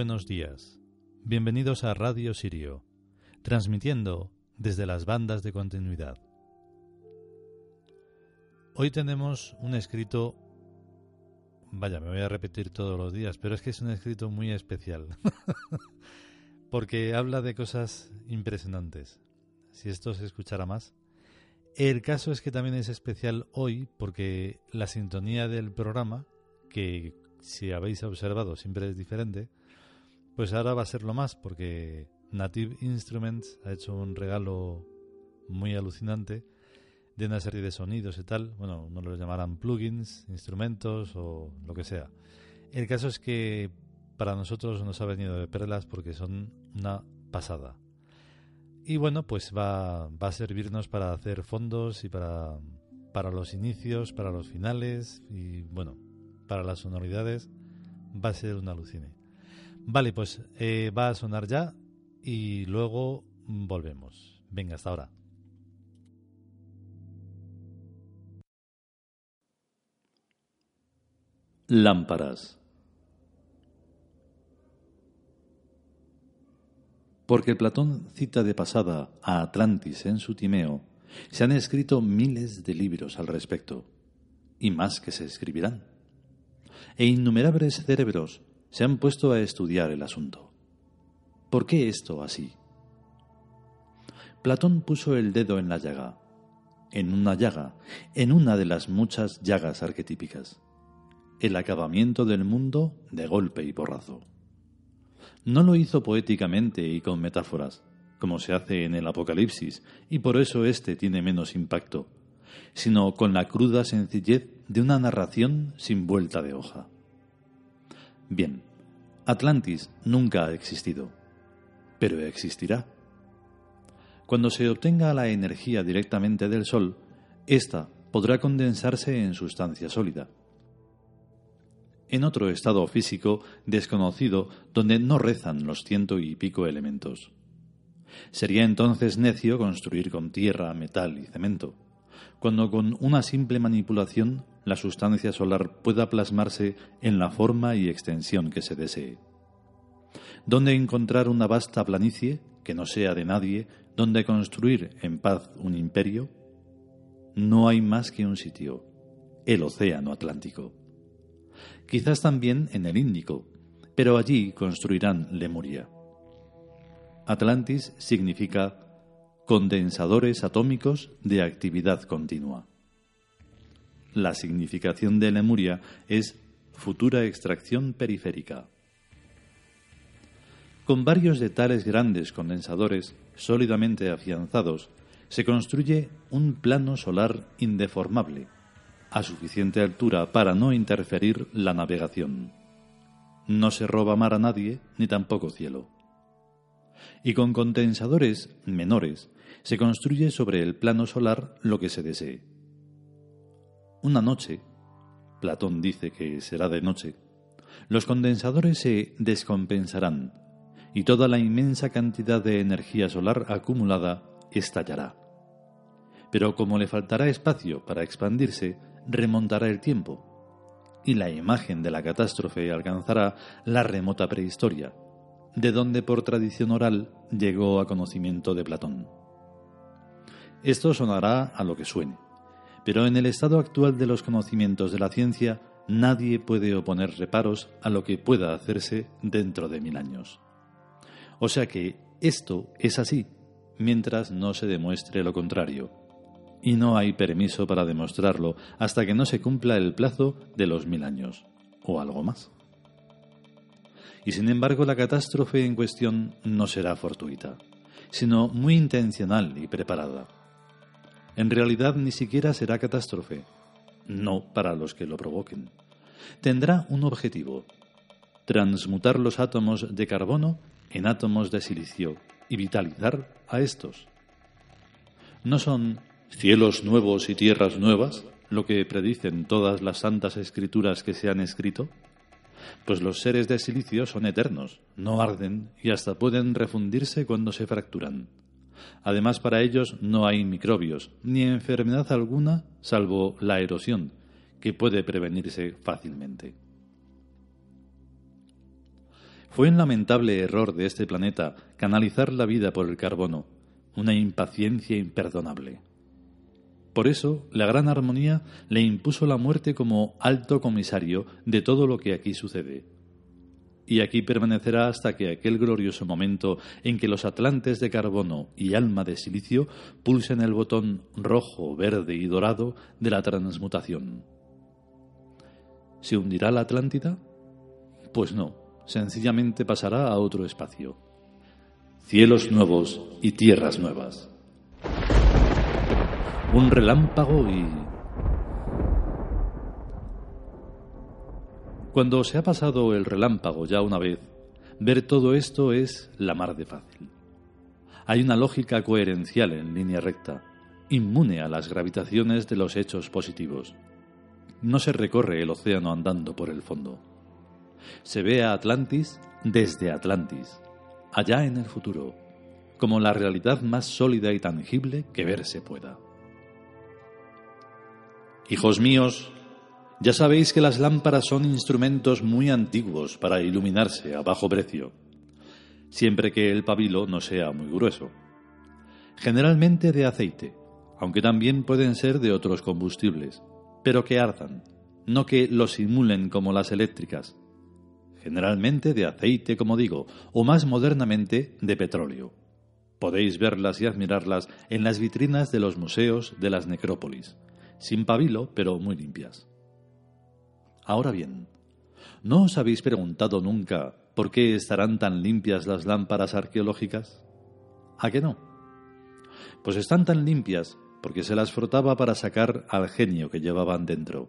Buenos días. Bienvenidos a Radio Sirio, transmitiendo desde las bandas de continuidad. Hoy tenemos un escrito, vaya, me voy a repetir todos los días, pero es que es un escrito muy especial, porque habla de cosas impresionantes. Si esto se escuchara más. El caso es que también es especial hoy porque la sintonía del programa, que si habéis observado, siempre es diferente, pues ahora va a ser lo más, porque Native Instruments ha hecho un regalo muy alucinante de una serie de sonidos y tal. Bueno, no lo llamarán plugins, instrumentos o lo que sea. El caso es que para nosotros nos ha venido de perlas porque son una pasada. Y bueno, pues va, a servirnos para hacer fondos y para, para los inicios, para los finales y bueno, para las sonoridades va a ser un alucine. Vale, pues eh, va a sonar ya y luego volvemos. Venga, hasta ahora. Lámparas. Porque Platón cita de pasada a Atlantis en su Timeo, se han escrito miles de libros al respecto, y más que se escribirán e innumerables cerebros se han puesto a estudiar el asunto. ¿Por qué esto así? Platón puso el dedo en la llaga, en una llaga, en una de las muchas llagas arquetípicas, el acabamiento del mundo de golpe y porrazo. No lo hizo poéticamente y con metáforas, como se hace en el Apocalipsis, y por eso éste tiene menos impacto, sino con la cruda sencillez de una narración sin vuelta de hoja. Bien, Atlantis nunca ha existido, pero existirá. Cuando se obtenga la energía directamente del Sol, ésta podrá condensarse en sustancia sólida. En otro estado físico desconocido donde no rezan los ciento y pico elementos. Sería entonces necio construir con tierra, metal y cemento cuando con una simple manipulación la sustancia solar pueda plasmarse en la forma y extensión que se desee. ¿Dónde encontrar una vasta planicie que no sea de nadie, donde construir en paz un imperio? No hay más que un sitio, el Océano Atlántico. Quizás también en el Índico, pero allí construirán Lemuria. Atlantis significa condensadores atómicos de actividad continua. La significación de Lemuria es futura extracción periférica. Con varios de tales grandes condensadores sólidamente afianzados, se construye un plano solar indeformable, a suficiente altura para no interferir la navegación. No se roba mar a nadie, ni tampoco cielo. Y con condensadores menores se construye sobre el plano solar lo que se desee. Una noche, Platón dice que será de noche, los condensadores se descompensarán y toda la inmensa cantidad de energía solar acumulada estallará. Pero como le faltará espacio para expandirse, remontará el tiempo, y la imagen de la catástrofe alcanzará la remota prehistoria, de donde por tradición oral llegó a conocimiento de Platón. Esto sonará a lo que suene, pero en el estado actual de los conocimientos de la ciencia nadie puede oponer reparos a lo que pueda hacerse dentro de mil años. O sea que esto es así, mientras no se demuestre lo contrario, y no hay permiso para demostrarlo hasta que no se cumpla el plazo de los mil años, o algo más. Y sin embargo la catástrofe en cuestión no será fortuita, sino muy intencional y preparada. En realidad ni siquiera será catástrofe, no para los que lo provoquen. Tendrá un objetivo, transmutar los átomos de carbono en átomos de silicio y vitalizar a estos. No son cielos nuevos y tierras nuevas lo que predicen todas las santas escrituras que se han escrito, pues los seres de silicio son eternos, no arden y hasta pueden refundirse cuando se fracturan. Además, para ellos no hay microbios ni enfermedad alguna salvo la erosión, que puede prevenirse fácilmente. Fue un lamentable error de este planeta canalizar la vida por el carbono, una impaciencia imperdonable. Por eso, la gran armonía le impuso la muerte como alto comisario de todo lo que aquí sucede. Y aquí permanecerá hasta que aquel glorioso momento en que los atlantes de carbono y alma de silicio pulsen el botón rojo, verde y dorado de la transmutación. ¿Se hundirá la Atlántida? Pues no, sencillamente pasará a otro espacio. Cielos nuevos y tierras nuevas. Un relámpago y... Cuando se ha pasado el relámpago ya una vez, ver todo esto es la mar de fácil. Hay una lógica coherencial en línea recta, inmune a las gravitaciones de los hechos positivos. No se recorre el océano andando por el fondo. Se ve a Atlantis desde Atlantis, allá en el futuro, como la realidad más sólida y tangible que verse pueda. Hijos míos, ya sabéis que las lámparas son instrumentos muy antiguos para iluminarse a bajo precio, siempre que el pabilo no sea muy grueso. Generalmente de aceite, aunque también pueden ser de otros combustibles, pero que ardan, no que lo simulen como las eléctricas, generalmente de aceite, como digo, o más modernamente de petróleo. Podéis verlas y admirarlas en las vitrinas de los museos de las necrópolis, sin pabilo, pero muy limpias. Ahora bien, ¿no os habéis preguntado nunca por qué estarán tan limpias las lámparas arqueológicas? ¿A qué no? Pues están tan limpias porque se las frotaba para sacar al genio que llevaban dentro.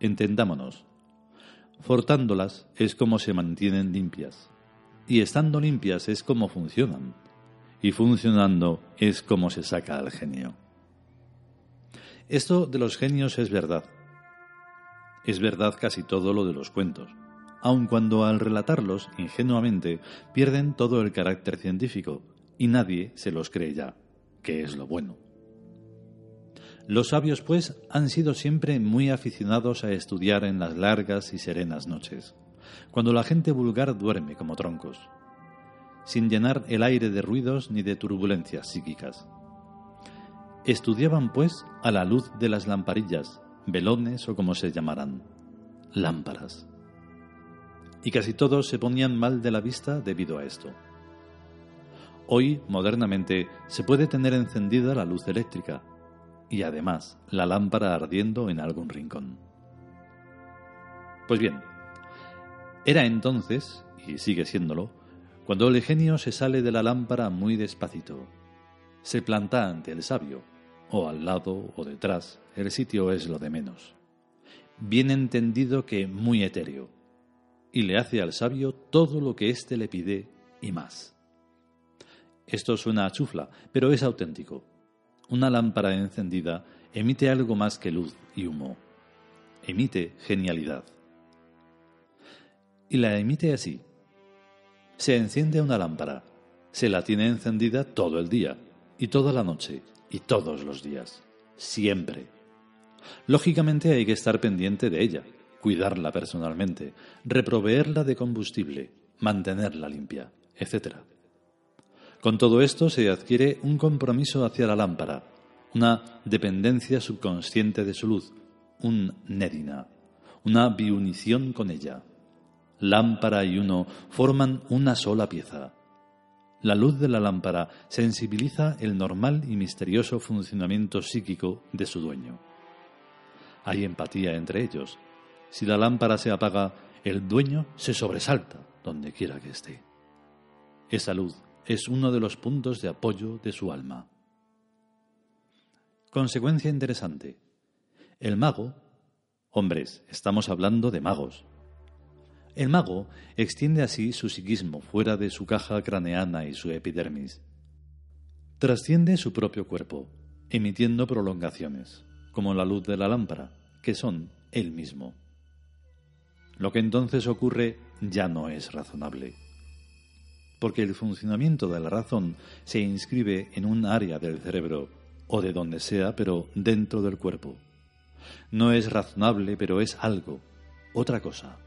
Entendámonos, Fortándolas es como se mantienen limpias. Y estando limpias es como funcionan. Y funcionando es como se saca al genio. Esto de los genios es verdad. Es verdad casi todo lo de los cuentos, aun cuando al relatarlos ingenuamente pierden todo el carácter científico y nadie se los cree ya, que es lo bueno. Los sabios, pues, han sido siempre muy aficionados a estudiar en las largas y serenas noches, cuando la gente vulgar duerme como troncos, sin llenar el aire de ruidos ni de turbulencias psíquicas. Estudiaban, pues, a la luz de las lamparillas, velones o como se llamarán, lámparas. Y casi todos se ponían mal de la vista debido a esto. Hoy, modernamente, se puede tener encendida la luz eléctrica, y además la lámpara ardiendo en algún rincón. Pues bien, era entonces, y sigue siéndolo, cuando el genio se sale de la lámpara muy despacito. Se planta ante el sabio, o al lado o detrás, el sitio es lo de menos. Bien entendido que muy etéreo, y le hace al sabio todo lo que éste le pide y más. Esto suena a chufla, pero es auténtico una lámpara encendida emite algo más que luz y humo. Emite genialidad. Y la emite así. Se enciende una lámpara. Se la tiene encendida todo el día, y toda la noche, y todos los días. Siempre. Lógicamente hay que estar pendiente de ella, cuidarla personalmente, reproveerla de combustible, mantenerla limpia, etc. Con todo esto se adquiere un compromiso hacia la lámpara, una dependencia subconsciente de su luz, un nedina, una biunición con ella. Lámpara y uno forman una sola pieza. La luz de la lámpara sensibiliza el normal y misterioso funcionamiento psíquico de su dueño. Hay empatía entre ellos. Si la lámpara se apaga, el dueño se sobresalta donde quiera que esté. Esa luz es uno de los puntos de apoyo de su alma. Consecuencia interesante. El mago, hombres, estamos hablando de magos, el mago extiende así su psiquismo fuera de su caja craneana y su epidermis. Trasciende su propio cuerpo, emitiendo prolongaciones, como la luz de la lámpara, que son él mismo. Lo que entonces ocurre ya no es razonable, porque el funcionamiento de la razón se inscribe en un área del cerebro, o de donde sea, pero dentro del cuerpo. No es razonable, pero es algo, otra cosa.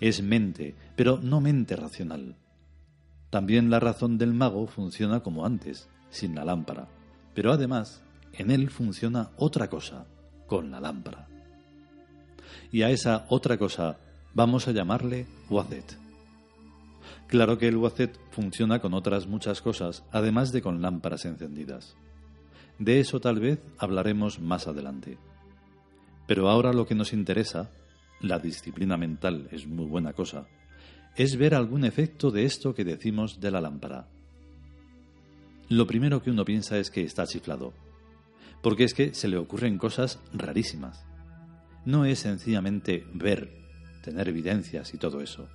Es mente, pero no mente racional. También la razón del mago funciona como antes, sin la lámpara, pero además en él funciona otra cosa, con la lámpara. Y a esa otra cosa vamos a llamarle Wazet. Claro que el Wazet funciona con otras muchas cosas, además de con lámparas encendidas. De eso tal vez hablaremos más adelante. Pero ahora lo que nos interesa la disciplina mental es muy buena cosa, es ver algún efecto de esto que decimos de la lámpara. Lo primero que uno piensa es que está chiflado, porque es que se le ocurren cosas rarísimas. No es sencillamente ver, tener evidencias y todo eso,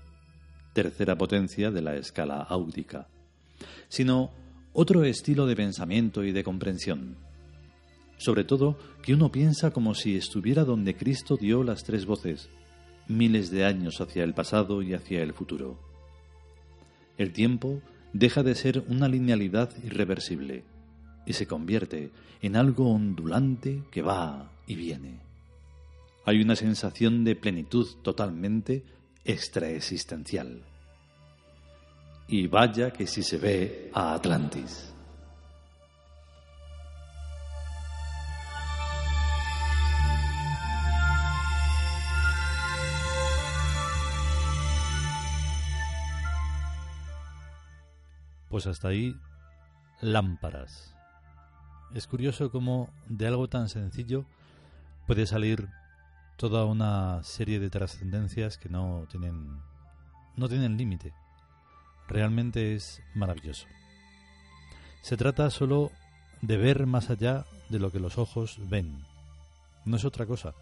tercera potencia de la escala áudica, sino otro estilo de pensamiento y de comprensión. Sobre todo que uno piensa como si estuviera donde Cristo dio las tres voces, miles de años hacia el pasado y hacia el futuro. El tiempo deja de ser una linealidad irreversible y se convierte en algo ondulante que va y viene. Hay una sensación de plenitud totalmente extraexistencial. Y vaya que si se ve a Atlantis. Pues hasta ahí, lámparas. Es curioso cómo de algo tan sencillo puede salir toda una serie de trascendencias que no tienen no tienen límite. Realmente es maravilloso. Se trata solo de ver más allá de lo que los ojos ven. No es otra cosa.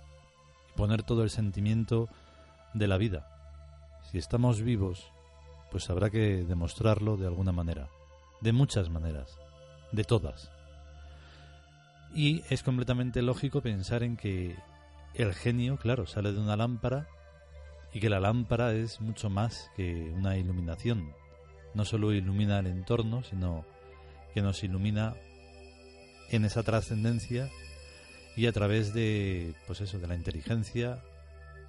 Poner todo el sentimiento de la vida. Si estamos vivos pues habrá que demostrarlo de alguna manera, de muchas maneras, de todas. Y es completamente lógico pensar en que el genio, claro, sale de una lámpara y que la lámpara es mucho más que una iluminación. No solo ilumina el entorno, sino que nos ilumina en esa trascendencia y a través de pues eso, de la inteligencia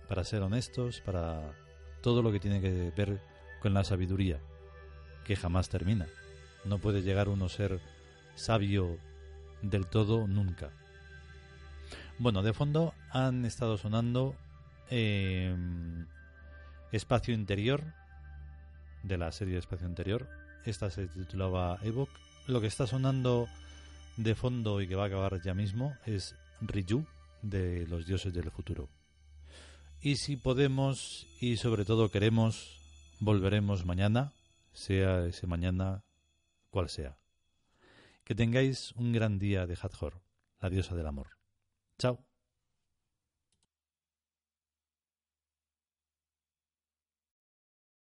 para ser honestos, para todo lo que tiene que ver con la sabiduría, que jamás termina. No puede llegar uno a ser sabio del todo nunca. Bueno, de fondo han estado sonando em, Espacio Interior, de la serie Espacio Interior. Esta se titulaba Evoc. Lo que está sonando de fondo y que va a acabar ya mismo es Riju, de los dioses del futuro. Y si podemos y sobre todo queremos Volveremos mañana, sea ese mañana cual sea. Que tengáis un gran día de Hathor, la diosa del amor. Chao.